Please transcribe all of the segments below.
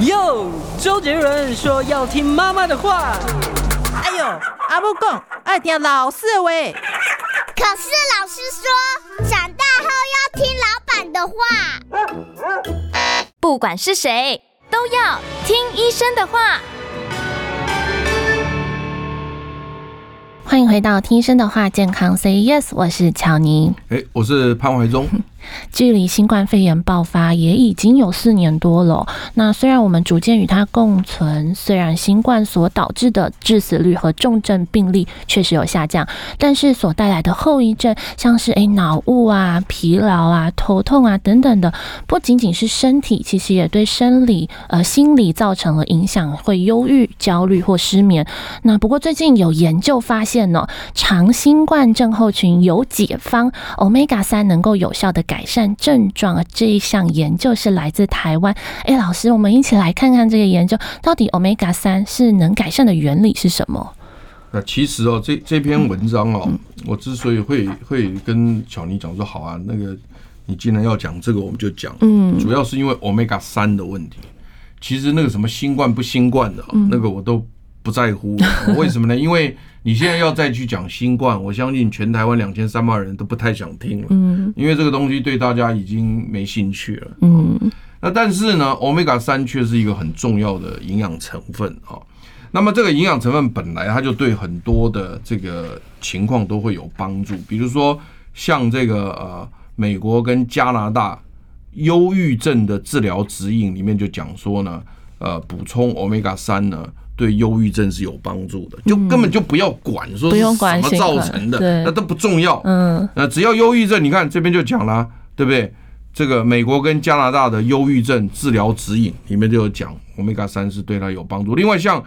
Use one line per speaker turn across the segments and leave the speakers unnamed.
哟，周杰伦说要听妈妈的话。
哎呦，阿母讲爱听老师的话。
可是老师说，长大后要听老板的话。
不管是谁，都要听医生的话。
欢迎回到听医生的话，健康 Say Yes，我是乔尼。
哎，我是潘怀忠。
距离新冠肺炎爆发也已经有四年多了。那虽然我们逐渐与它共存，虽然新冠所导致的致死率和重症病例确实有下降，但是所带来的后遗症，像是诶脑雾啊、疲劳啊、头痛啊等等的，不仅仅是身体，其实也对生理呃心理造成了影响，会忧郁、焦虑或失眠。那不过最近有研究发现呢，长新冠症候群有解方，Omega 三能够有效的改。改善症状这一项研究是来自台湾。哎，老师，我们一起来看看这个研究到底 Omega 三是能改善的原理是什么？
那其实哦，这这篇文章哦，我之所以会会跟巧妮讲说好啊，那个你既然要讲这个，我们就讲。嗯，主要是因为 Omega 三的问题。其实那个什么新冠不新冠的，那个我都不在乎。为什么呢？因为你现在要再去讲新冠，我相信全台湾两千三百万人都不太想听了，嗯，因为这个东西对大家已经没兴趣了，嗯。那但是呢，Omega 三却是一个很重要的营养成分啊。那么这个营养成分本来它就对很多的这个情况都会有帮助，比如说像这个呃，美国跟加拿大忧郁症的治疗指引里面就讲说呢，呃，补充 Omega 三呢。对忧郁症是有帮助的，就根本就不要管说是什么造成的，那都不重要。嗯，那只要忧郁症，你看这边就讲了，对不对？这个美国跟加拿大的忧郁症治疗指引里面就有讲，Omega 三是对它有帮助。另外，像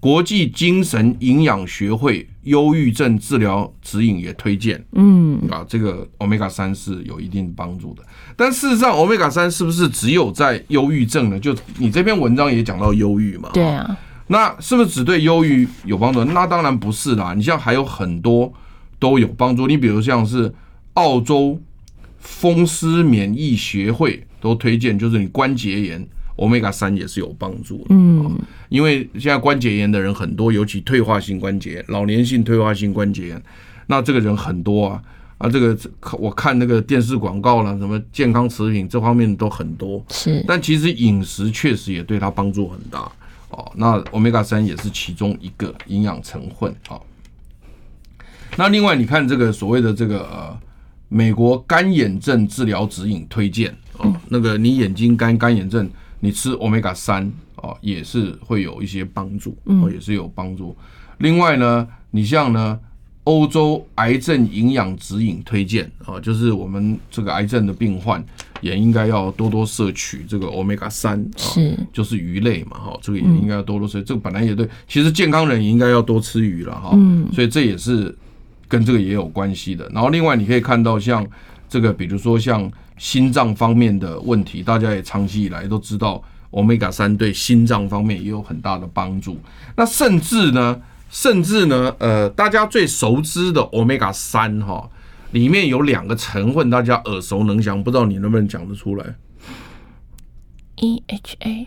国际精神营养学会忧郁症治疗指引也推荐，嗯，啊，这个 Omega 三是有一定帮助的。但事实上，Omega 三是不是只有在忧郁症呢？就你这篇文章也讲到忧郁嘛？
对啊。
那是不是只对忧郁有帮助？那当然不是啦。你像还有很多都有帮助。你比如像是澳洲风湿免疫协会都推荐，就是你关节炎，Omega 三也是有帮助的。嗯，因为现在关节炎的人很多，尤其退化性关节炎、老年性退化性关节炎，那这个人很多啊。啊，这个我看那个电视广告了，什么健康食品这方面都很多。是，但其实饮食确实也对他帮助很大。哦，那欧米伽三也是其中一个营养成分。好，那另外你看这个所谓的这个呃，美国干眼症治疗指引推荐哦，那个你眼睛干干眼症，你吃欧米伽三哦，也是会有一些帮助，哦，也是有帮助。另外呢，你像呢。欧洲癌症营养指引推荐啊，就是我们这个癌症的病患也应该要多多摄取这个 Omega 三，是，就是鱼类嘛，哈，这个也应该要多多摄。这个本来也对，其实健康人也应该要多吃鱼了，哈，嗯，所以这也是跟这个也有关系的。然后另外你可以看到，像这个，比如说像心脏方面的问题，大家也长期以来都知道 Omega 三对心脏方面也有很大的帮助。那甚至呢？甚至呢，呃，大家最熟知的 Omega 三哈，里面有两个成分，大家耳熟能详，不知道你能不能讲得出来
？EHA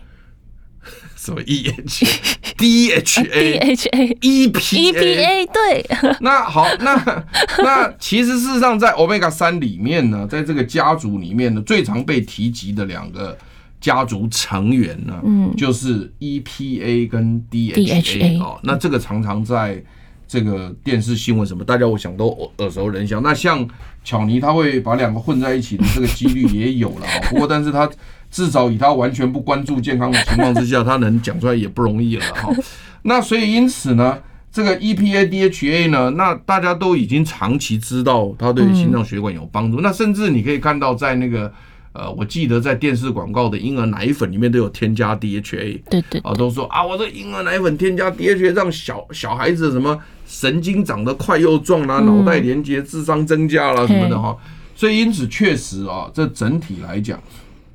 什么 EH？DHA？DHA？EPA？
对。
那好，那那其实事实上，在 Omega 三里面呢，在这个家族里面呢，最常被提及的两个。家族成员呢，嗯，就是 EPA 跟 DHA 哦，那这个常常在这个电视新闻什么，大家我想都耳熟能详。那像巧妮，他会把两个混在一起的这个几率也有了，不过但是他至少以他完全不关注健康的情况之下，他能讲出来也不容易了哈。那所以因此呢，这个 EPA DHA 呢，那大家都已经长期知道它对心脏血管有帮助。那甚至你可以看到在那个。呃，我记得在电视广告的婴儿奶粉里面都有添加 DHA，
对对，
啊，都说啊，我这婴儿奶粉添加 DHA，让小小孩子什么神经长得快又壮啦，脑袋连接、智商增加啦什么的哈，所以因此确实啊，这整体来讲，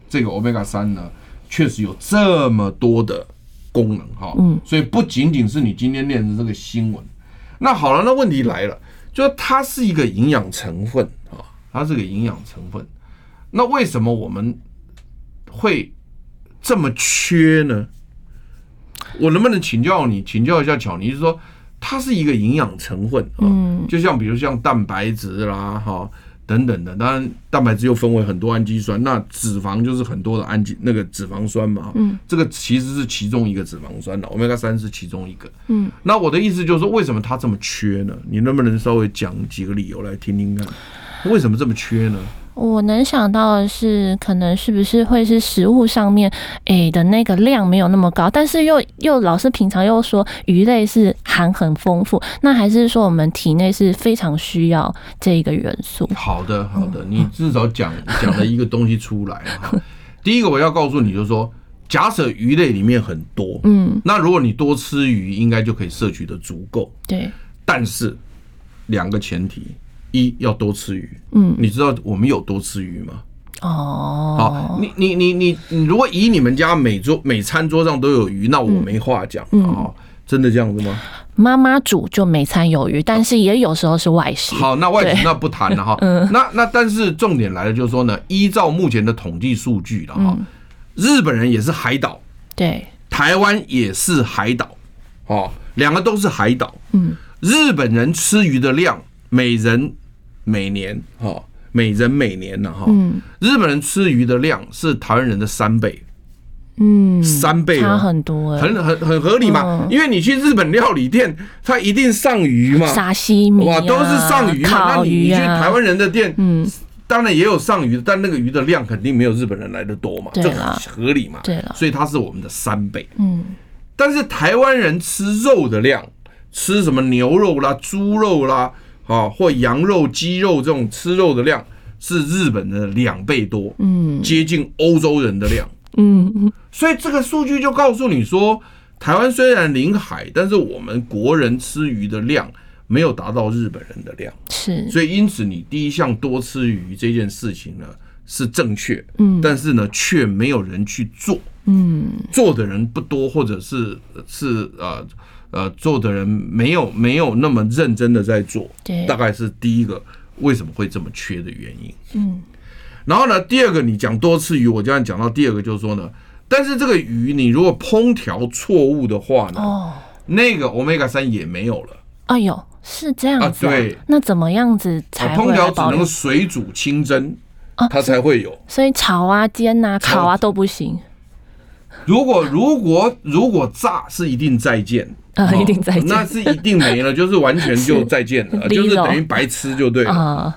这个 Omega 三呢，确实有这么多的功能哈，嗯，所以不仅仅是你今天念的这个新闻，那好了，那问题来了，就它是一个营养成分啊，它是个营养成分。那为什么我们会这么缺呢？我能不能请教你，请教一下巧妮，就是说它是一个营养成分，嗯，就像比如像蛋白质啦，哈。等等的，当然蛋白质又分为很多氨基酸，那脂肪就是很多的氨基那个脂肪酸嘛，嗯，这个其实是其中一个脂肪酸的欧米伽三是其中一个，嗯，那我的意思就是说，为什么它这么缺呢？你能不能稍微讲几个理由来听听看，为什么这么缺呢？
我能想到的是，可能是不是会是食物上面诶的那个量没有那么高，但是又又老是平常又说鱼类是含很丰富，那还是说我们体内是非常需要这一个元素？
好的，好的，你至少讲 讲了一个东西出来哈。第一个我要告诉你，就是说，假设鱼类里面很多，嗯，那如果你多吃鱼，应该就可以摄取的足够。
对，
但是两个前提。一要多吃鱼，嗯，你知道我们有多吃鱼吗？
哦，
好，你你你你你，如果以你们家每桌每餐桌上都有鱼，那我没话讲啊、嗯哦，真的这样子吗？
妈妈煮就每餐有鱼，但是也有时候是外食。
好，那外食那不谈了哈。嗯，那那但是重点来了，就是说呢，依照目前的统计数据了哈，日本人也是海岛，
对，
台湾也是海岛，哦，两个都是海岛。嗯，日本人吃鱼的量，每人。每年哈，每人每年呢哈，日本人吃鱼的量是台湾人的三倍，嗯，三倍
差很多，
很很很合理嘛，因为你去日本料理店，它一定上鱼嘛，
沙西米
哇，都是上鱼嘛，那你你去台湾人的店，嗯，当然也有上鱼，但那个鱼的量肯定没有日本人来的多嘛，这很合理嘛，
对了，
所以它是我们的三倍，嗯，但是台湾人吃肉的量，吃什么牛肉啦、猪肉啦。啊，或羊肉、鸡肉这种吃肉的量是日本的两倍多，嗯，接近欧洲人的量，嗯，所以这个数据就告诉你说，台湾虽然临海，但是我们国人吃鱼的量没有达到日本人的量，
是，
所以因此你第一项多吃鱼这件事情呢是正确，嗯，但是呢却没有人去做，嗯，做的人不多，或者是是呃。呃，做的人没有没有那么认真的在做，
对，
大概是第一个为什么会这么缺的原因。嗯，然后呢，第二个你讲多次鱼，我这样讲到第二个就是说呢，但是这个鱼你如果烹调错误的话呢，哦，那个欧米伽三也没有了。
哎呦，是这样子啊？
对，
那怎么样子才会？
烹调只能水煮、清蒸，它才会有。
所以炒啊、煎啊、烤啊都不行。
如果如果如果炸是一定再见。
啊，一定再见，
那是一定没了，就是完全就再见了，就是等于白吃就对了。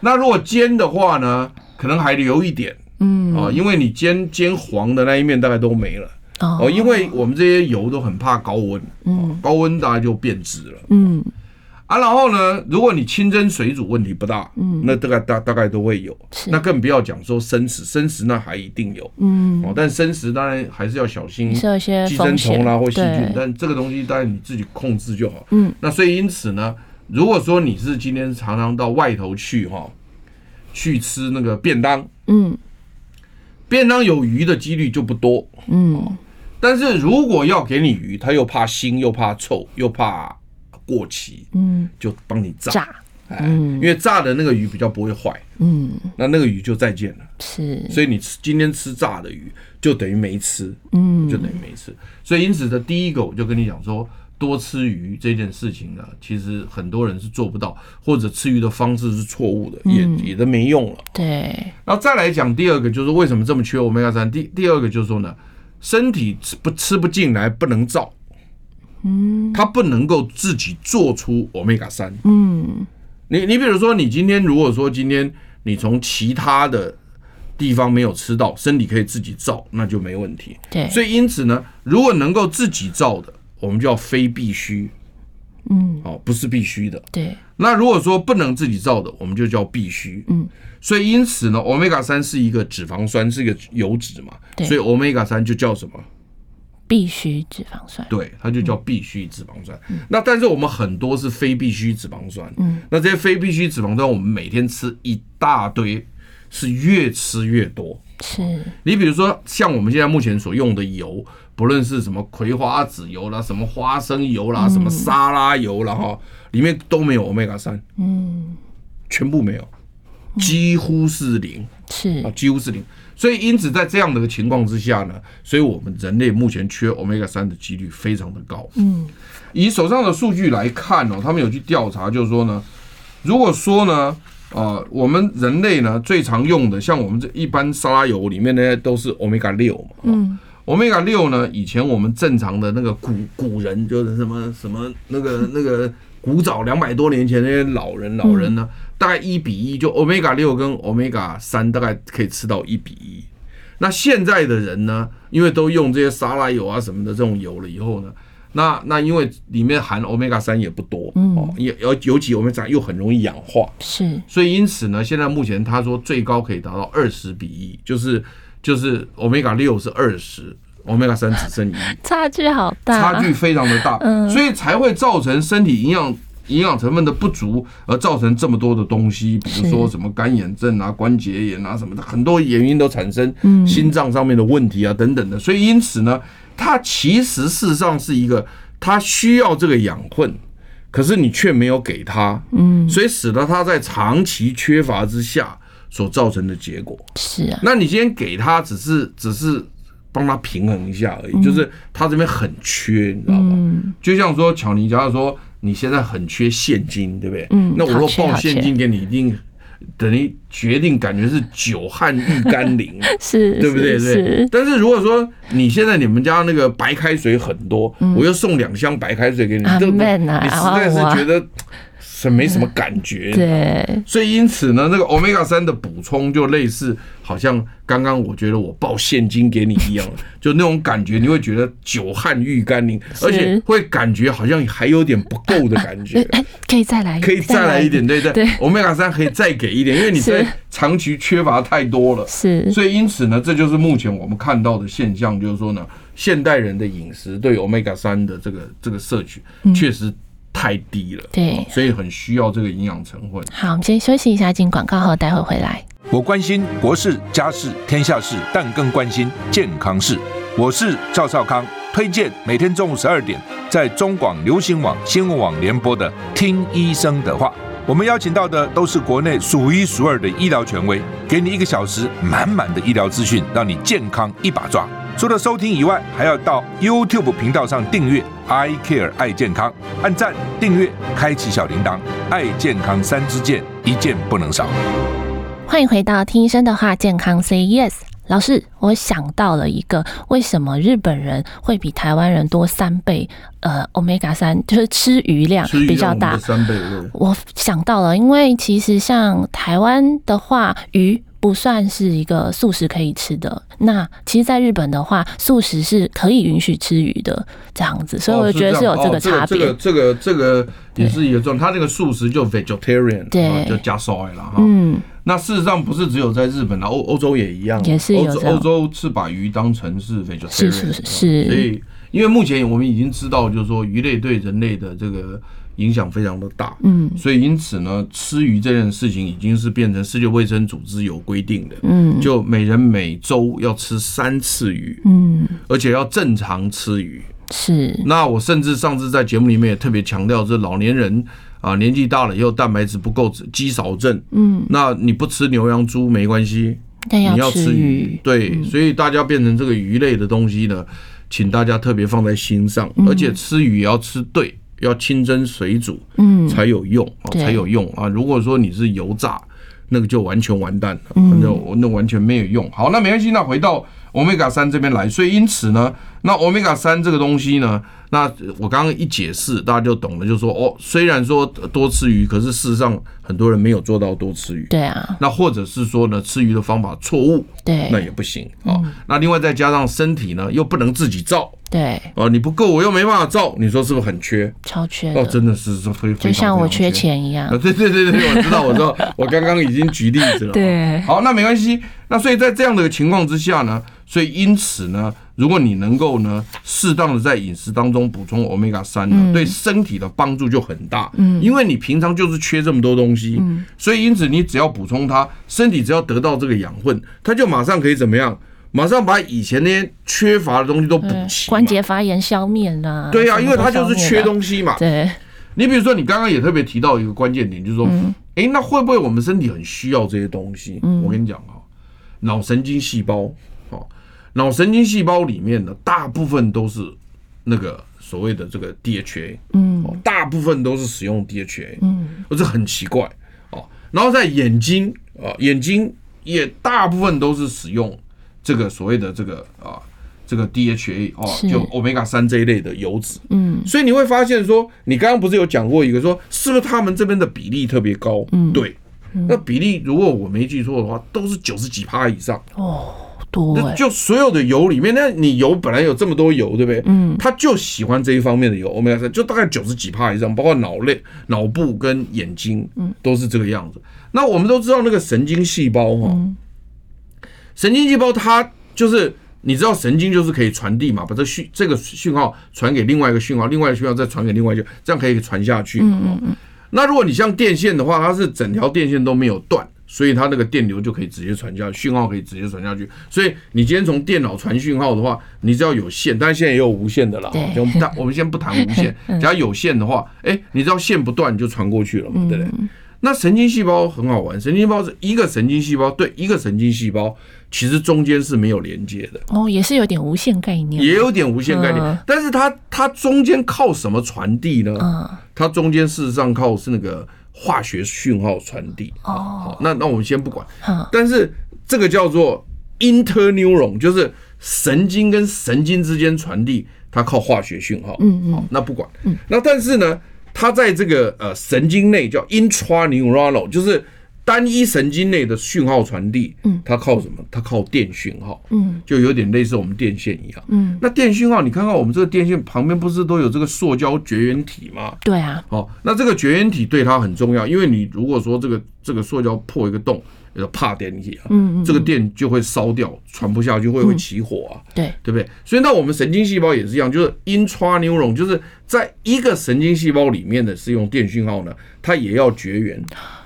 那如果煎的话呢，可能还留一点，嗯，啊，因为你煎煎黄的那一面大概都没了，哦，因为我们这些油都很怕高温，嗯，高温大概就变质了，嗯。啊，然后呢，如果你清蒸水煮问题不大，嗯，那大概大大概都会有，那更不要讲说生食，生食那还一定有，嗯，哦，但生食当然还是要小心，
是有些
寄生虫啦或细菌，但这个东西当然你自己控制就好，嗯，那所以因此呢，如果说你是今天常常到外头去哈，去吃那个便当，嗯，便当有鱼的几率就不多，嗯，但是如果要给你鱼，他又怕腥又怕臭又怕。过期，嗯，就帮你炸，哎，因为炸的那个鱼比较不会坏，嗯，那那个鱼就再见了，
是，
所以你吃今天吃炸的鱼，就等于没吃，嗯，就等于没吃，所以因此的第一个，我就跟你讲说，多吃鱼这件事情呢，其实很多人是做不到，或者吃鱼的方式是错误的，也也都没用了，
对。
然后再来讲第二个，就是为什么这么缺欧米伽三？第第二个就是说呢，身体吃不吃不进来，不能造。嗯，它不能够自己做出欧米伽三。嗯，你你比如说，你今天如果说今天你从其他的地方没有吃到，身体可以自己造，那就没问题。
对，
所以因此呢，如果能够自己造的，我们叫非必须。嗯，哦，不是必须的。
对，
那如果说不能自己造的，我们就叫必须。嗯，所以因此呢，欧米伽三是一个脂肪酸，是一个油脂嘛。对，所以欧米伽三就叫什么？
必需脂肪酸，
对，它就叫必需脂肪酸。嗯、那但是我们很多是非必需脂肪酸。嗯，那这些非必需脂肪酸，我们每天吃一大堆，是越吃越多。
是，
你比如说像我们现在目前所用的油，不论是什么葵花籽油啦，什么花生油啦，什么沙拉油啦，哈，里面都没有欧米伽三。嗯，全部没有，几乎是零。
是
啊，几乎是零。所以因此在这样的情况之下呢，所以我们人类目前缺 Omega 三的几率非常的高。
嗯，
以手上的数据来看哦，他们有去调查，就是说呢，如果说呢，呃，我们人类呢最常用的，像我们这一般沙拉油里面呢都是 Omega 六嘛，嗯。欧米伽六呢？以前我们正常的那个古古人，就是什么什么那个那个古早两百多年前那些老人老人呢，大概一比一，就欧米伽六跟欧米伽三大概可以吃到一比一。那现在的人呢，因为都用这些沙拉油啊什么的这种油了以后呢，那那因为里面含欧米伽三也不多，哦，也尤尤其欧米伽又很容易氧化，
是，
所以因此呢，现在目前他说最高可以达到二十比一，就是。就是欧米伽六是二十，欧米伽三只剩一，
差距好大，
差距非常的大，嗯，所以才会造成身体营养营养成分的不足，而造成这么多的东西，比如说什么干眼症啊、关节炎啊什么的，很多原因都产生，心脏上面的问题啊等等的，所以因此呢，它其实事实上是一个，它需要这个养分，可是你却没有给它，嗯，所以使得它在长期缺乏之下。所造成的结果。
是啊，
那你今天给它只是只是帮他平衡一下而已，就是他这边很缺，你知道吗？就像说巧妮，假如说你现在很缺现金，对不对？嗯，那我若报现金给你，一定等于决定感觉是久旱遇甘霖，
是，
对不对？对。但是如果说你现在你们家那个白开水很多，我又送两箱白开水给你，这你实在是觉得。是没什么感觉，
对，
所以因此呢，那个 Omega 三的补充就类似，好像刚刚我觉得我报现金给你一样，就那种感觉，你会觉得久旱遇甘霖，而且会感觉好像还有点不够的感觉，
可以再来，
可以再来一点，对对，Omega 三可以再给一点，因为你在长期缺乏太多了，
是，
所以因此呢，这就是目前我们看到的现象，就是说呢，现代人的饮食对 Omega 三的这个这个摄取确实。太低了，
对，
所以很需要这个营养成分。
好，我们先休息一下，进广告后，待会回来。
我关心国事、家事、天下事，但更关心健康事。我是赵少康，推荐每天中午十二点在中广流行网、新闻网联播的《听医生的话》。我们邀请到的都是国内数一数二的医疗权威，给你一个小时满满的医疗资讯，让你健康一把抓。除了收听以外，还要到 YouTube 频道上订阅 I Care 爱健康，按赞、订阅、开启小铃铛，爱健康三支箭，一件不能少。
欢迎回到听医生的话，健康 Say Yes。老师，我想到了一个，为什么日本人会比台湾人多三倍？呃，Omega 三就是吃鱼量比较大，
三倍。
我想到了，因为其实像台湾的话，鱼。不算是一个素食可以吃的。那其实，在日本的话，素食是可以允许吃鱼的这样子，所以我觉得是有这个差别。
这个这个这个也是一个状，他那个素食就 vegetarian，
对，
就加 soy 了哈。嗯，那事实上不是只有在日本啦，欧欧洲也一样，
也是有
欧洲是把鱼当成是 vegetarian，
是是是。
所以，因为目前我们已经知道，就是说鱼类对人类的这个。影响非常的大，嗯，所以因此呢，吃鱼这件事情已经是变成世界卫生组织有规定的，嗯，就每人每周要吃三次鱼，嗯，而且要正常吃鱼，
是。
那我甚至上次在节目里面也特别强调，这老年人啊，年纪大了以后蛋白质不够，肌少症，嗯，那你不吃牛羊猪没关系，
你要吃鱼，
对，所以大家变成这个鱼类的东西呢，请大家特别放在心上，而且吃鱼也要吃对。要清蒸水煮，嗯，才有用啊，才有用啊！如果说你是油炸，那个就完全完蛋了，那那完全没有用。好，那没关系，那回到 Omega 三这边来。所以因此呢，那欧米伽三这个东西呢，那我刚刚一解释，大家就懂了，就是说哦，虽然说多吃鱼，可是事实上很多人没有做到多吃鱼。
对啊。
那或者是说呢，吃鱼的方法错误，
对，
那也不行啊。那另外再加上身体呢，又不能自己造。
对
哦，你不够，我又没办法造，你说是不是很缺？
超缺
哦，真的是非非常
就像我缺钱一样。
对对对对，我知道，我知道，我刚刚已经举例子了。
对，
好，那没关系。那所以在这样的情况之下呢，所以因此呢，如果你能够呢，适当的在饮食当中补充 Omega 三呢，对身体的帮助就很大。嗯，因为你平常就是缺这么多东西，嗯，所以因此你只要补充它，身体只要得到这个养分，它就马上可以怎么样？马上把以前那些缺乏的东西都补齐，
关节发炎消灭了。
对呀、啊，因为它就是缺东西嘛。
对，
你比如说，你刚刚也特别提到一个关键点，就是说，哎、嗯欸，那会不会我们身体很需要这些东西？嗯、我跟你讲哈，脑神经细胞，哦，脑神经细胞里面呢，大部分都是那个所谓的这个 DHA，嗯，大部分都是使用 DHA，嗯，这很奇怪哦。然后在眼睛啊，眼睛也大部分都是使用这个所谓的这个啊。这个 DHA 哦，就 Omega 三这一类的油脂，嗯，所以你会发现说，你刚刚不是有讲过一个说，是不是他们这边的比例特别高？嗯，对，那比例如果我没记错的话，都是九十几趴以上
哦，多哎，
就所有的油里面，那你油本来有这么多油，对不对？嗯，他就喜欢这一方面的油，Omega 三就大概九十几趴以上，包括脑类、脑部跟眼睛，嗯，都是这个样子。那我们都知道那个神经细胞哈，神经细胞它就是。你知道神经就是可以传递嘛，把这讯这个讯号传给另外一个讯号，另外一个讯号再传给另外一个，这样可以传下去。嗯嗯嗯。那如果你像电线的话，它是整条电线都没有断，所以它那个电流就可以直接传下去，讯号可以直接传下去。所以你今天从电脑传讯号的话，你只要有线，但是现在也有无线的了。对。我们我们先不谈无线，只要有线的话，哎，你知道线不断就传过去了嘛，对不对？那神经细胞很好玩，神经细胞是一个神经细胞对一个神经细胞。其实中间是没有连接的
哦，也是有点无限概念，
也有点无限概念。嗯、但是它它中间靠什么传递呢？嗯，它中间事实上靠是那个化学讯号传递。哦，好，那那我们先不管。嗯，但是这个叫做 interneuron，就是神经跟神经之间传递，它靠化学讯号。嗯嗯，好，那不管。嗯，那但是呢，它在这个呃神经内叫 intraneuronal，就是。单一神经内的讯号传递，嗯，它靠什么？它靠电讯号，嗯，就有点类似我们电线一样，嗯。那电讯号，你看看我们这个电线旁边不是都有这个塑胶绝缘体吗？
对啊。
好，那这个绝缘体对它很重要，因为你如果说这个这个塑胶破一个洞，要怕电体啊，嗯，这个电就会烧掉，传不下去会会起火啊，对，对不对？所以那我们神经细胞也是一样，就是 intraneuron，就是在一个神经细胞里面的是用电讯号呢，它也要绝缘。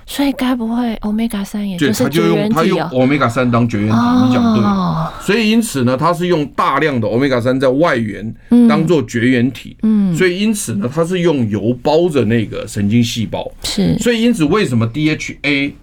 所以该不会 Omega 三也就是绝缘体？
它用 Omega 三当绝缘体，你讲对。所以因此呢，它是用大量的 Omega 三在外缘当做绝缘体。嗯，所以因此呢，它是用油包着那个神经细胞。是。所以因此，为什么 DHA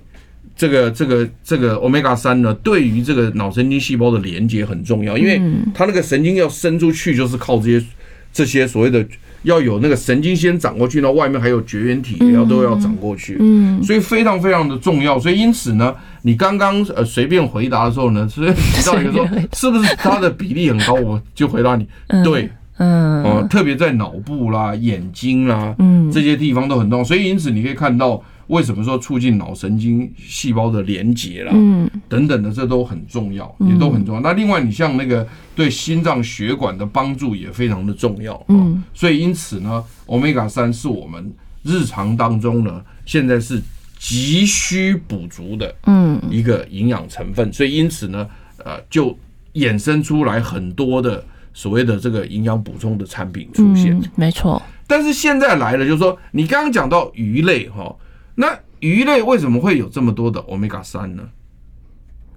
这个这个这个 Omega 三呢，对于这个脑神经细胞的连接很重要，因为它那个神经要伸出去，就是靠这些这些所谓的。要有那个神经先长过去，那外面还有绝缘体，也要都要长过去，嗯，所以非常非常的重要。所以因此呢，你刚刚呃随便回答的时候呢，所以提到一个说是不是它的比例很高，我就回答你，对，嗯，哦，特别在脑部啦、眼睛啦，嗯，这些地方都很重要。所以因此你可以看到。为什么说促进脑神经细胞的连接啦，嗯，等等的，这都很重要，也都很重要。那另外，你像那个对心脏血管的帮助也非常的重要，嗯。所以因此呢欧米伽三是我们日常当中呢，现在是急需补足的，嗯，一个营养成分。所以因此呢，呃，就衍生出来很多的所谓的这个营养补充的产品出现，
没错。
但是现在来了，就是说你刚刚讲到鱼类哈。那鱼类为什么会有这么多的 Omega 三呢？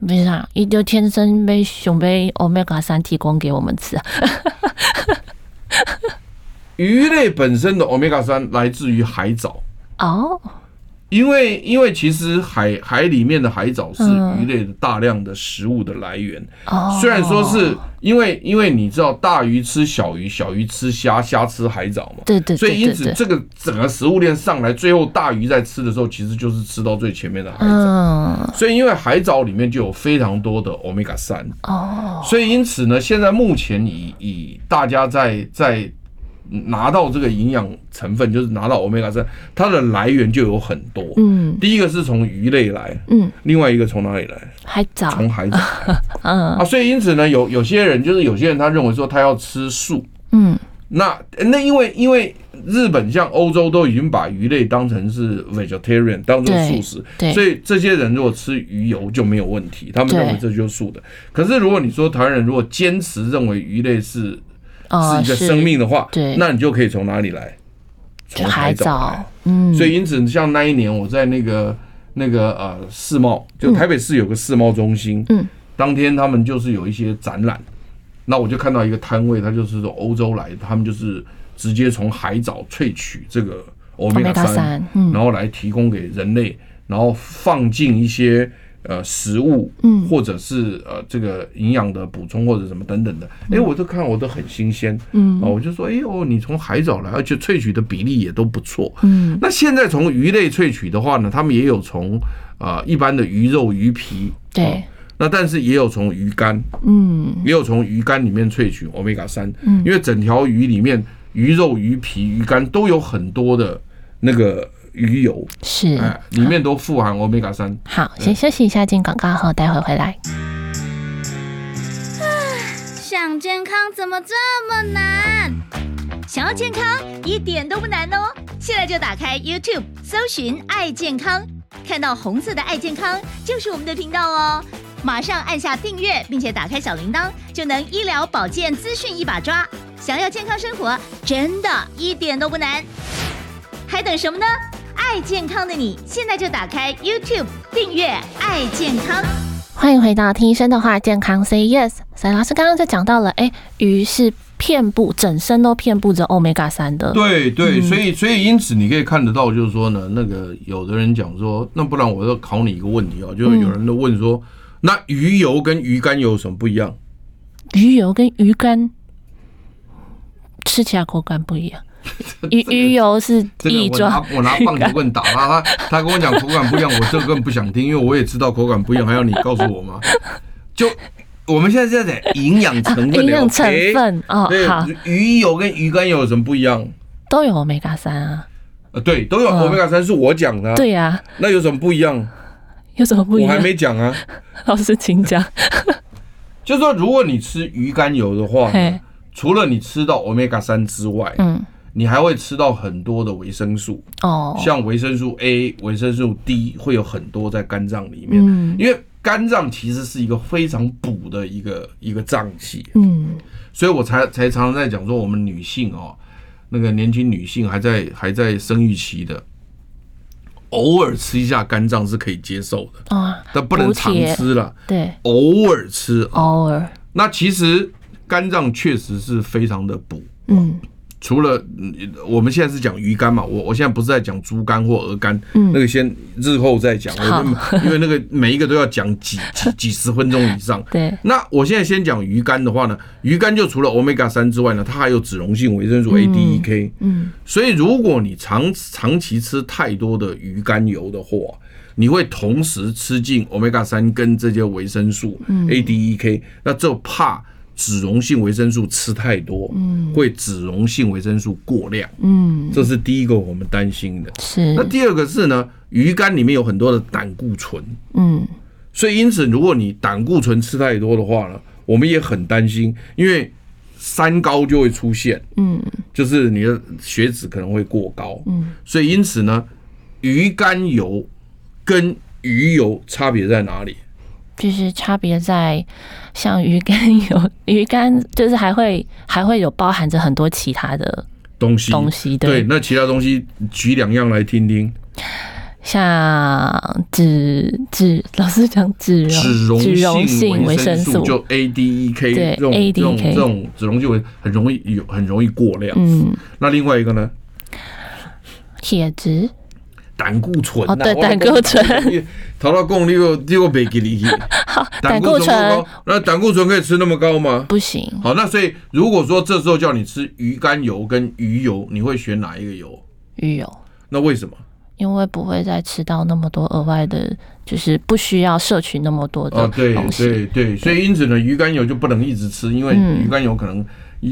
为啥？伊就天生被熊被 Omega 三提供给我们吃啊。
鱼类本身的 Omega 三来自于海藻哦。因为，因为其实海海里面的海藻是鱼类的大量的食物的来源。哦，虽然说是因为，因为你知道大鱼吃小鱼，小鱼吃虾，虾吃海藻嘛。对对。所以因此，这个整个食物链上来，最后大鱼在吃的时候，其实就是吃到最前面的海藻。嗯。所以因为海藻里面就有非常多的欧米伽三。哦。所以因此呢，现在目前以以大家在在。拿到这个营养成分，就是拿到 Omega 三，它的来源就有很多。嗯，第一个是从鱼类来，嗯，另外一个从哪里来？
海藻，
从海藻。嗯啊，所以因此呢，有有些人就是有些人他认为说他要吃素，嗯，那那因为因为日本像欧洲都已经把鱼类当成是 vegetarian 当做素食，对，所以这些人如果吃鱼油就没有问题，他们认为这就是素的。可是如果你说台湾人如果坚持认为鱼类是是一个生命的话，对，那你就可以从哪里来？从海藻。嗯，所以因此，像那一年我在那个那个呃世贸，就台北市有个世贸中心，嗯，当天他们就是有一些展览，那我就看到一个摊位，他就是从欧洲来，他们就是直接从海藻萃取这个欧米伽三，然后来提供给人类，然后放进一些呃食物，
嗯。
或者是呃这个营养的补充或者什么等等的，哎，我都看我都很新鲜，
嗯。
啊，我就说，哎呦，你从海藻来，而且萃取的比例也都不错。
嗯。
那现在从鱼类萃取的话呢，他们也有从啊、呃一般的鱼肉、鱼皮，
对。
哦那但是也有从鱼肝，
嗯。
也有从鱼肝里面萃取欧米伽三，
嗯。
因为整条鱼里面鱼肉、鱼皮、鱼肝都有很多的那个鱼油，
是。
哎，里面都富含欧米伽三。
好，先休息一下，进广告后，待会回来。
想健康怎么这么难？想要健康一点都不难哦！现在就打开 YouTube，搜寻“爱健康”，看到红色的“爱健康”就是我们的频道哦。马上按下订阅，并且打开小铃铛，就能医疗保健资讯一把抓。想要健康生活，真的一点都不难，还等什么呢？爱健康的你，现在就打开 YouTube 订阅“爱健康”。
欢迎回到听医生的话，健康 Say Yes。沈老师刚刚就讲到了，哎，鱼是遍布整身都遍布着 Omega 三的。
对对，
嗯
所以所以因此你可以看得到，就是说呢，那个有的人讲说，那不然我要考你一个问题哦，就是有人都问说，那鱼油跟鱼肝油有什么不一样？
鱼油跟鱼肝吃起来口感不一样，鱼鱼油是
这个我
液状
拿，我拿棒球棍打他，他 他跟我讲口感不一样，我这个根本不想听，因为我也知道口感不一样，还要你告诉我吗？就我们现在在讲营养成分的，
营养成分哦，
对，
好，
鱼油跟鱼肝油有什么不一样？
都有 Omega 三啊。
呃，对，都有
嗯
omega 三，是我讲的啊。
对呀、
那有什么不一样？
有什么不一样？
我还没讲啊。
老师请讲。
就是说，如果你吃鱼肝油的话
嘿，
除了你吃到 omega 三之外，
嗯，
你还会吃到很多的维生素，
哦，
像维生素 A、维生素 D 会有很多在肝脏里面。
嗯。
因为肝脏其实是一个非常补的一个一个脏器，
嗯。
所以我才才常常在讲说，我们女性哦，那个年轻女性还在还在生育期的，偶尔吃一下肝脏是可以接受的，
啊，
但不能常吃了，
对，
偶尔吃。啊。
偶尔，
那其实肝脏确实是非常的补。
嗯
除了嗯我们现在是讲鱼肝嘛，我我现在不是在讲猪肝或鹅肝，
嗯。
那个先日后再讲，因为那个每一个都要讲几几 几十分钟以上。
对，
那我现在先讲鱼肝的话呢，鱼肝就除了 omega 三之外呢，它还有脂溶性维生素 A、D、E、K。
嗯。
所以如果你长长期吃太多的鱼肝油的话，你会同时吃进 omega 三跟这些维生素 A、D、E、K，那就怕脂溶性维生素吃太多，嗯。会脂溶性维生素过量，
嗯，
这是第一个我们担心的。
是。
那，第二个是呢，鱼肝里面有很多的胆固醇，
嗯。
所以因此如果你胆固醇吃太多的话呢，我们也很担心，因为三高就会出现。
嗯。
就是你的血脂可能会过高，
嗯，
所以因此呢，鱼肝油跟鱼油差别在哪里？
就是差别在像鱼肝有 鱼肝，就是还会还会有包含着很多其他的
东西
东西，
对，那其他东西举两样来听听。
像脂脂，老师讲脂溶
脂溶
性
性维
维生素，
就 A、D、E、K
对
这种
A
这种
D K
这种脂溶性维很容易有很容易过量。
嗯，
那另外一个呢？
铁质，
胆固醇
哦对
我
胆固醇
讲，头到讲你又你又没给你去，胆
固醇
高，那胆固醇可以吃那么高吗？
不行，
好，那所以如果说这时候叫你吃鱼肝油跟鱼油，你会选哪一个油？
鱼油。
那为什么？
因为不会再吃到那么多额外的，就是不需要摄取那么多的东西。
对对，所以因此呢，鱼肝油就不能一直吃，因为
嗯
鱼肝油可能一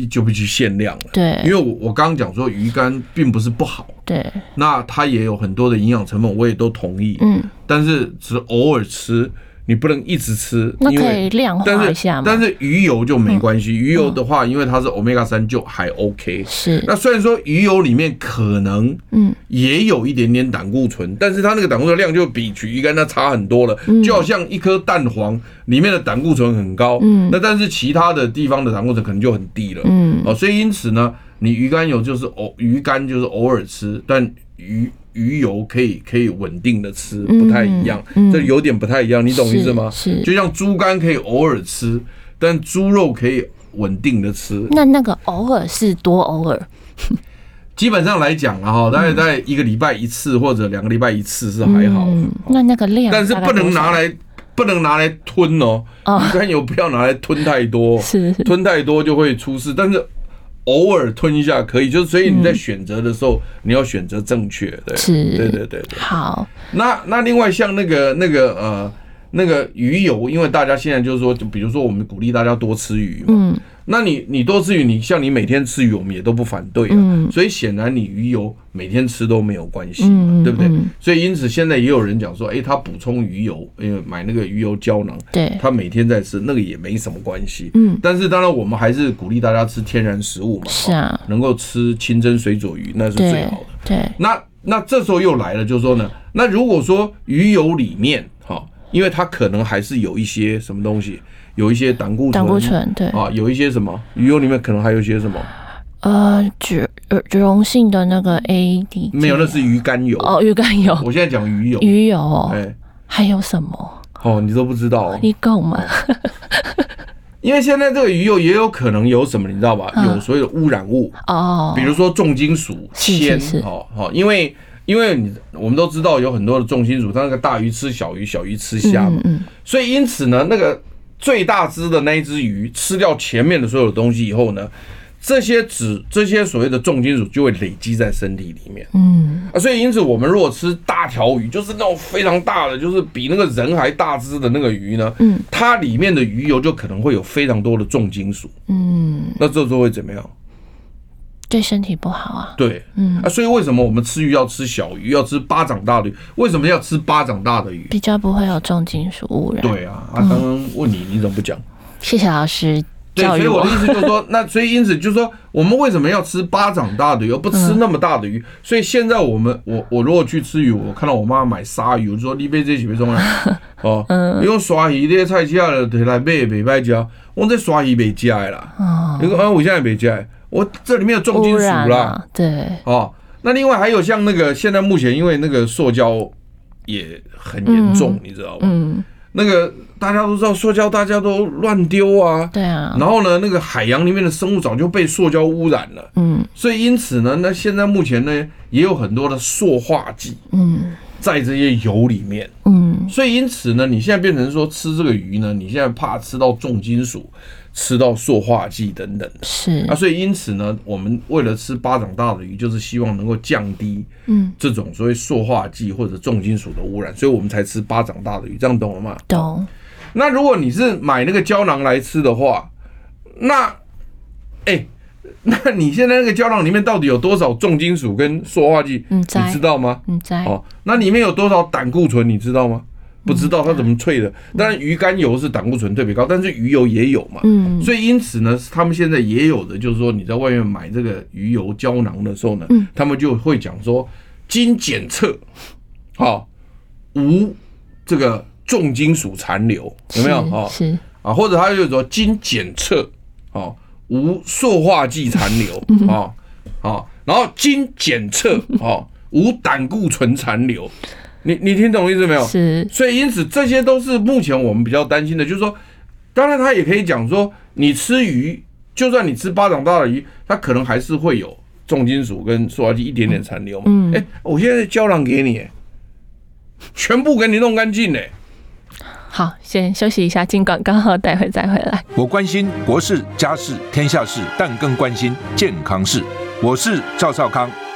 就必须限量了。
对
因为我我刚刚讲说鱼干并不是不好，
对，
那它也有很多的营养成分，我也都同意。
嗯，
但是只偶尔吃，你不能一直吃，
那可
因为
以量化一下嘛？
但是鱼油就没关系，鱼油的话，因为它是 omega 三就还 OK。
是，
那虽然说鱼油里面可能
嗯。
也有一点点胆固醇，但是它那个胆固醇量就比取鱼肝它差很多了，就好像一颗蛋黄里面的胆固醇很高，
嗯。
那但是其他的地方的胆固醇可能就很低了，
嗯。
哦，所以因此呢，你鱼肝油就是偶鱼肝就是偶尔吃，但鱼鱼油可以可以稳定的吃，不太一样，
嗯。
这有点不太一样，你懂意思
吗？
就像猪肝可以偶尔吃，但猪肉可以稳定的吃，
那那个偶尔是多偶尔？
基本上来讲了，哈，大概在一个礼拜一次或者两个礼拜一次是还好，
嗯，那那个量，
但是不能拿来不能拿来吞哦，
哦。
鱼肝油不要拿来吞太多，吞太多就会出事。但是偶尔吞一下可以，就是所以你在选择的时候，你要选择正确，对，
是。
对对对对。
好，
那那另外像那个那个呃那个鱼油，因为大家现在就是说，就比如说我们鼓励大家多吃鱼嘛，
嗯
那你你多吃鱼，你像你每天吃鱼，我们也都不反对啊。
嗯
所以显然你鱼油每天吃都没有关系
嗯，
对不对
嗯？
所以因此现在也有人讲说，诶，他补充鱼油，因为买那个鱼油胶囊，
对，
他每天在吃，那个也没什么关系。
嗯
但是当然我们还是鼓励大家吃天然食物嘛，
是啊
哦能够吃清蒸水煮鱼那是最好的。
对，
那那这时候又来了，就是说呢，那如果说鱼油里面哈，因为它可能还是有一些什么东西，有一些胆固醇，
胆固醇对。
啊，有一些什么？鱼油里面可能还有一些什么，
呃，脂呃脂溶性的那个 AD
没有，那是鱼肝油。
哦，鱼肝油，
我现在讲鱼油，
鱼油哦，
哎，
还有什么？
哦，你都不知道。哦，
你够吗？
因为现在这个鱼油也有可能有什么，你知道吧？
嗯。
有所谓的污染物，
哦，
比如说重金
属铅。
哦哦，因为因为你我们都知道有很多的重金属，它那个大鱼吃小鱼，小鱼吃虾嘛。
嗯，嗯。
所以因此呢，那个最大只的那一只鱼吃掉前面的所有的东西以后呢，这些脂这些所谓的重金属就会累积在身体里面。
嗯。
啊，所以因此我们如果吃大条鱼，就是那种非常大的，就是比那个人还大只的那个鱼呢，
嗯。
它里面的鱼油就可能会有非常多的重金属，
嗯，
那这时候会怎么样？
对身体不好啊。
对，
嗯
啊，所以为什么我们吃鱼要吃小鱼，要吃巴掌大的鱼？为什么要吃巴掌大的鱼？
比较不会有重金属污染。，
对啊，啊，刚刚问你，你怎么不讲？
谢谢老师对，
所以我的意。思就是说，那所以因此就是说，我们为什么要吃巴掌大的鱼，而不吃那么大的鱼？所以现在我们，我我如果去吃鱼，我看到我妈买鲨鱼，我就说你买这是要怎样？哦，你讲鲨鱼这些菜市啊，摕来买袂歹食，我这鲨鱼袂食的啦。
哦，
你说啊，为什么袂食的？我这里面有重金
污
属啦。
对，
哦，那另外还有像那个现在目前因为那个塑胶也很严重，你知道吗？
嗯，
那个大家都知道塑胶大家都乱丢啊，
对啊，
然后呢，那个海洋里面的生物早就被塑胶污染了，
嗯。
所以因此呢，那现在目前呢也有很多的塑化剂
嗯。
在这些油里面，
嗯，
所以因此呢，你现在变成说吃这个鱼呢，你现在怕吃到重金属，吃到塑化剂等等的。
是
啊，，所以因此呢，我们为了吃巴掌大的鱼，就是希望能够降低
嗯，
这种所谓塑化剂或者重金属的污染，所以我们才吃巴掌大的鱼，这样懂了吗？
懂，
那如果你是买那个胶囊来吃的话，那，哎、那你现在那个胶囊里面到底有多少重金属跟塑化剂？
嗯在
你知道吗？
嗯，在，
哦，那里面有多少胆固醇？你知道吗？不知道它怎么萃的。当然，鱼肝油是胆固醇特别高，但是鱼油也有嘛。
嗯
所以因此呢，他们现在也有的，就是说你在外面买这个鱼油胶囊的时候呢，
嗯
他们就会讲说，经检测，好、无这个重金属残留，有没有？哦，
是是，
啊，或者他就说经检测，哦，无塑化剂残留，哦，好，然后经检测，哦，无胆固醇残留。你你听懂意思没有？
是，
所以因此这些都是目前我们比较担心的，就是说，当然他也可以讲说，你吃鱼，就算你吃巴掌大的鱼，它可能还是会有重金属跟塑化剂一点点残留嘛。
嗯
哎、我现在胶囊给你，全部给你弄干净嘞。
好，先休息一下，进广告后待会再回来。
我关心国事、家事、天下事，但更关心健康事。我是赵少康，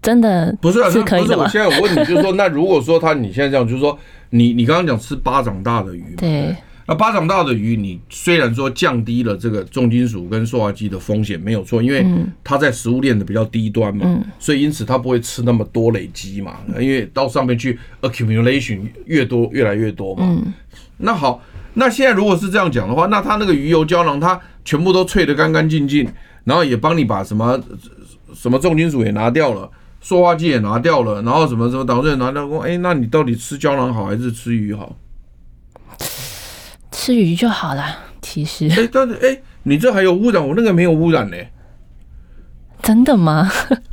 真的
不是、啊，
是
那不是我
可以的吗？
现在我问你，就是说，那如果说他你现在这样，就是说，你你刚刚讲吃巴掌大的鱼嘛，
对，
那巴掌大的鱼，你虽然说降低了这个重金属跟塑化剂的风险，没有错，因为它在食物链的比较低端嘛，
嗯
所以因此它不会吃那么多累积嘛，因为到上面去 accumulation 越多越来越多嘛。
嗯
那好，那现在如果是这样讲的话，那它那个鱼油胶囊，它全部都萃得干干净净，然后也帮你把什么什么重金属也拿掉了，塑化剂也拿掉了，然后什么什么导致也拿掉，哎、欸，那你到底吃胶囊好还是吃鱼好？
吃鱼就好了。其实，
哎，但是哎，你这还有污染，我那个没有污染呢。
真的吗？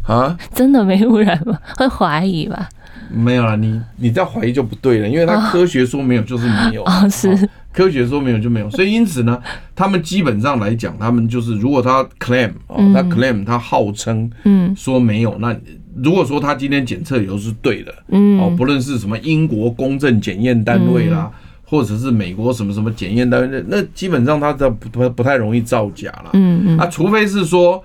啊，
真的没污染吗？会怀疑吧？
没有啦，你你再怀疑就不对了，因为他科学说没有就是没有
哦，是
科学说没有就没有，所以因此呢，他们基本上来讲，他们就是如果他 claim 哦，他 claim 他号称嗯说没有，那如果说他今天检测以后是对的，嗯。哦，不论是什么英国公正检验单位啦，或者是美国什么什么检验单位，那基本上他这不不不太容易造假了，嗯嗯，啊，除非是说。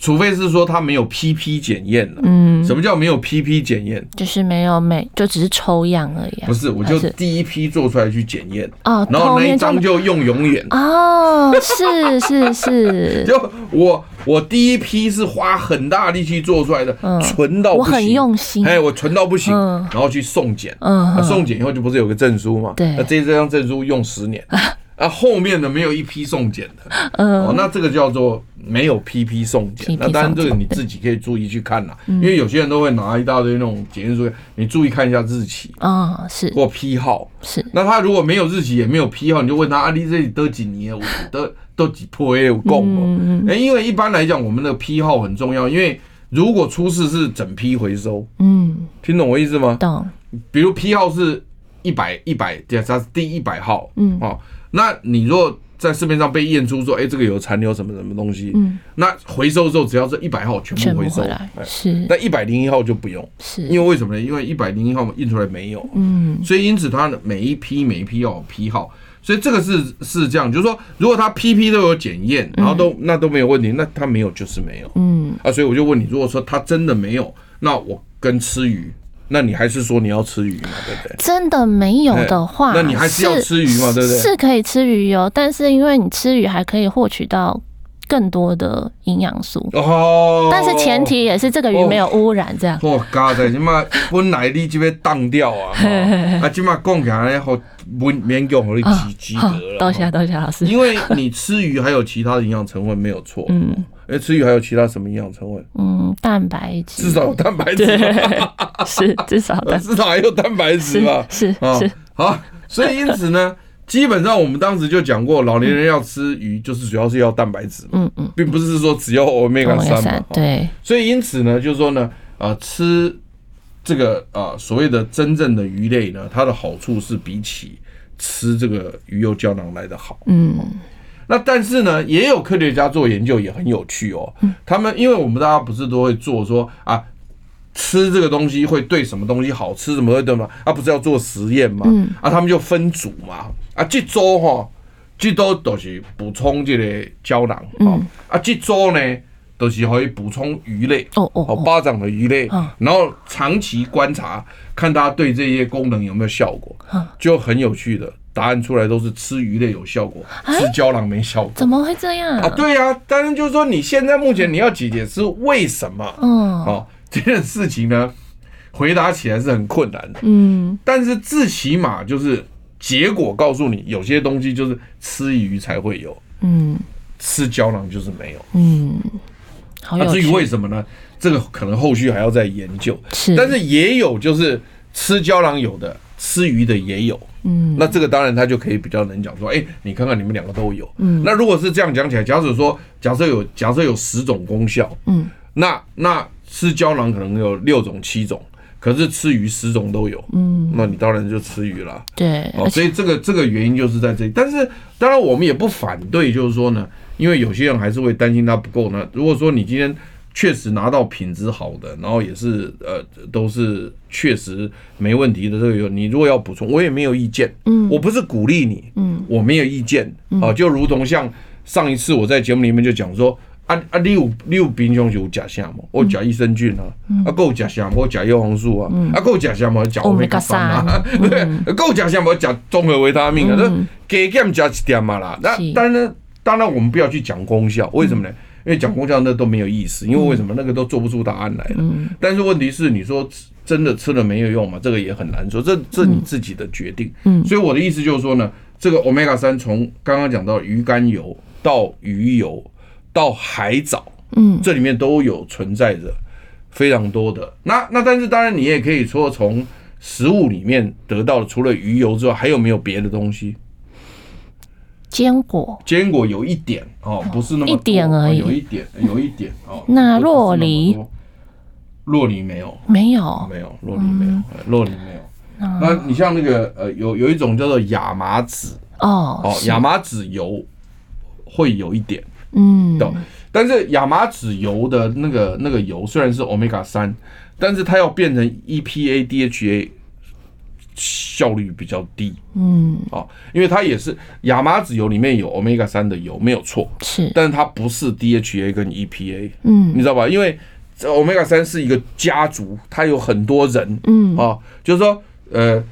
除非是说他没有 PP 检验了，嗯，什么叫没有 PP 检验？
就是没有每就只是抽样而已。
不是，我就第一批做出来去检验，哦，然后那一张就用永远。
哦，是是是，
就我我第一批是花很大力气做出来的，纯到不行，
我很用心，
哎，我纯到不行，然后去送检，嗯，送检以后就不是有个证书嘛，对，那这这张证书用十年。啊，后面的没有一批送检的，嗯，哦，那这个叫做没有批批送检。那当然这个你自己可以注意去看啦，因为有些人都会拿一大堆那种检验书，你注意看一下日期啊，是或批号是。那他如果没有日期也没有批号，你就问他啊，你这里得几年？我得都几破有够吗？哎，因为一般来讲，我们的批号很重要，因为如果出事是整批回收，嗯，听懂我意思吗？懂。比如批号是一百一百，对，它是第一百号，嗯，哦。那你若在市面上被验出说，哎，这个有残留什么什么东西，嗯，那回收的时候只要是一百号全部回收，是，那一百零一号就不用，是，因为为什么呢？因为一百零一号印出来没有，嗯，所以因此它的每一批每一批要有批号，所以这个是是这样，就是说如果它批批都有检验，然后都那都没有问题，那它没有就是没有，嗯，啊，所以我就问你，如果说它真的没有，那我跟吃鱼。那你还是说你要吃鱼嘛，对不对？
真的没有的话，
那你还是要吃鱼嘛，对不对？
是可以吃鱼哦，但是因为你吃鱼还可以获取到更多的营养素哦。但是前提也是这个鱼没有污染，这样。
哦，嘎在起码本来你就被当掉啊，啊，起码讲起来好勉勉强和你及及格了。
多谢多谢老师，
因为你吃鱼还有其他的营养成分没有错，嗯。哎，吃鱼还有其他什么营养成分？
嗯，蛋白质，
至少有蛋白质，
是至少的，
至少还有蛋白质吧？
是是
好，所以因此呢，基本上我们当时就讲过，老年人要吃鱼，就是主要是要蛋白质，嗯嗯，并不是说只要欧米伽三嘛，
对。
所以因此呢，就是说呢，啊，吃这个啊所谓的真正的鱼类呢，它的好处是比起吃这个鱼油胶囊来的好，嗯。那但是呢，也有科学家做研究也很有趣哦。他们因为我们大家不是都会做说啊，吃这个东西会对什么东西好吃什么会对吗？啊，不是要做实验吗？啊，他们就分组嘛。啊，这周哈，这周都是补充这个胶囊啊。啊，这周呢都是可以补充鱼类哦哦，巴掌的鱼类。然后长期观察，看它对这些功能有没有效果，就很有趣的。答案出来都是吃鱼类有效果，吃胶囊没效果。
怎么会这样啊？
对呀，当然就是说你现在目前你要解决是为什么？嗯，哦，这件事情呢，回答起来是很困难的。嗯，但是最起码就是结果告诉你，有些东西就是吃鱼才会有，嗯，吃胶囊就是没有。嗯，好。那至于为什么呢？这个可能后续还要再研究。是，但是也有就是吃胶囊有的，吃鱼的也有。嗯，那这个当然他就可以比较能讲说，哎，你看看你们两个都有。嗯，那如果是这样讲起来，假使说，假设有假设有十种功效，嗯，那那吃胶囊可能有六种七种，可是吃鱼十种都有，嗯，那你当然就吃鱼了。对，哦，所以这个这个原因就是在这里。但是当然我们也不反对，就是说呢，因为有些人还是会担心它不够呢。如果说你今天。确实拿到品质好的，然后也是呃，都是确实没问题的这个油，你如果要补充，我也没有意见。嗯，我不是鼓励你，嗯，我没有意见。啊，就如同像上一次我在节目里面就讲说，啊啊，你有你有平常就有甲下嘛，我甲益生菌啊，啊够甲下嘛，我甲叶黄素啊，啊够甲下嘛，甲欧米伽三啊，对，够甲下嘛，甲综合维他命啊，都加减加一点嘛啦。那当然当然我们不要去讲功效，为什么呢？因为讲功效那都没有意思，因为为什么那个都做不出答案来了。但是问题是，你说真的吃了没有用吗？这个也很难说，这这你自己的决定。所以我的意思就是说呢，这个 Omega 三从刚刚讲到鱼肝油到鱼油到海藻，嗯，这里面都有存在着非常多的。那那但是当然你也可以说从食物里面得到的，除了鱼油之外，还有没有别的东西？
坚果，
坚果有一点哦，不是那么多
一点而已。
哦有一点，有一点哦。
那
不不是那么
酪梨？
洛，梨没有，
没有，
没有，洛梨没有，
嗯。
呃酪梨没有。那你像那个呃，有有一种叫做亚麻籽。
哦
哦，亚麻籽油会有一点，
嗯，
懂？但是亚麻籽油的那个那个油虽然是 omega 三，但是它要变成 EPA DHA 效率比较低。
嗯，
啊，因为它也是亚麻籽油里面有 omega 三的油没有错，
是，
但是它不是 DHA 跟 EPA，
嗯。
你知道吧？因为这 omega 三是一个家族，它有很多人，
嗯。
啊，就是说，呃，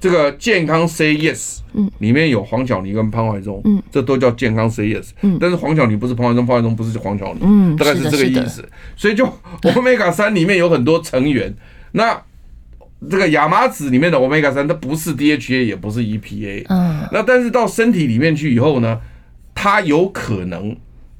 这个健康 Say Yes，
嗯，
里面有黄小妮跟潘怀宗，
嗯，
这都叫健康 Say Yes，
嗯。
但是黄小妮不是潘怀宗，潘怀宗不是黄小妮，
嗯
大概
是
这个意思。所以就 omega 三里面有很多成员，那这个亚麻籽里面的 omega 三，它不是 DHA，也不是 EPA，
嗯。
那但是到身体里面去以后呢，它有可能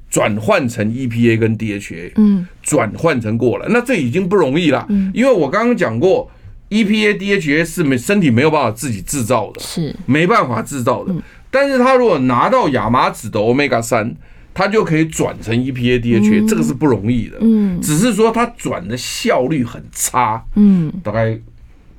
转换成 EPA 跟 DHA，
嗯。
转换成过来，那这已经不容易了，嗯。因为我刚刚讲过，EPA、DHA 是没身体没有办法自己制造的，
是，
没办法制造的。但是它如果拿到亚麻籽的 Omega 三，它就可以转成 EPA、DHA，这个是不容易的，
嗯。
只是说它转的效率很差，
嗯。
大概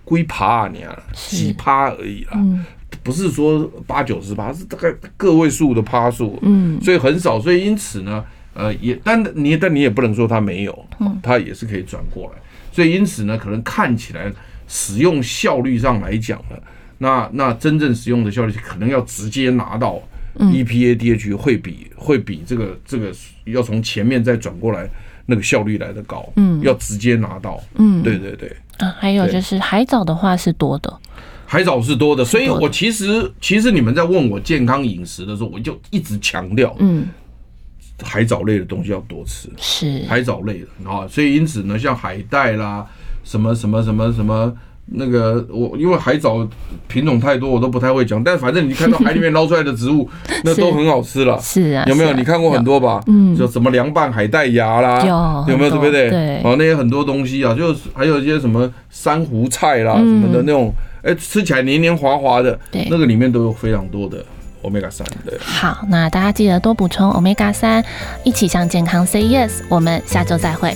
几趴你啊，几趴而已啦。
嗯。
不是说八九十趴，是大概个位数的趴数，
嗯。
所以很少，所以因此呢，呃，也但你但你也不能说它没有，它也是可以转过来，所以因此呢，可能看起来使用效率上来讲呢，那那真正使用的效率可能要直接拿到 EPA、DHA 会比会比这个这个要从前面再转过来那个效率来的高，
嗯。
要直接拿到，
嗯，
对对对。
啊，还有就是海藻的话是多的，
海藻是多的，所以我其实其实你们在问我健康饮食的时候，我就一直强调，
嗯，
海藻类的东西要多吃，
是，
海藻类的啊，所以因此呢，像海带啦，什么什么什么什么那个，我因为海藻品种太多，我都不太会讲，但反正你看到海里面捞出来的植物，那都很好吃了。
是啊，
有没有？你看过很多吧？
嗯
就什么凉拌海带芽啦，
有
有没有？
对
不对？
对
哦，那些很多东西啊，就是还有一些什么珊瑚菜啦，什
嗯
么的那种，哎，吃起来黏黏滑滑的，
对
那个里面都有非常多的 omega 三对。
好，那大家记得多补充 omega 三，一起向健康 say yes。我们下周再会。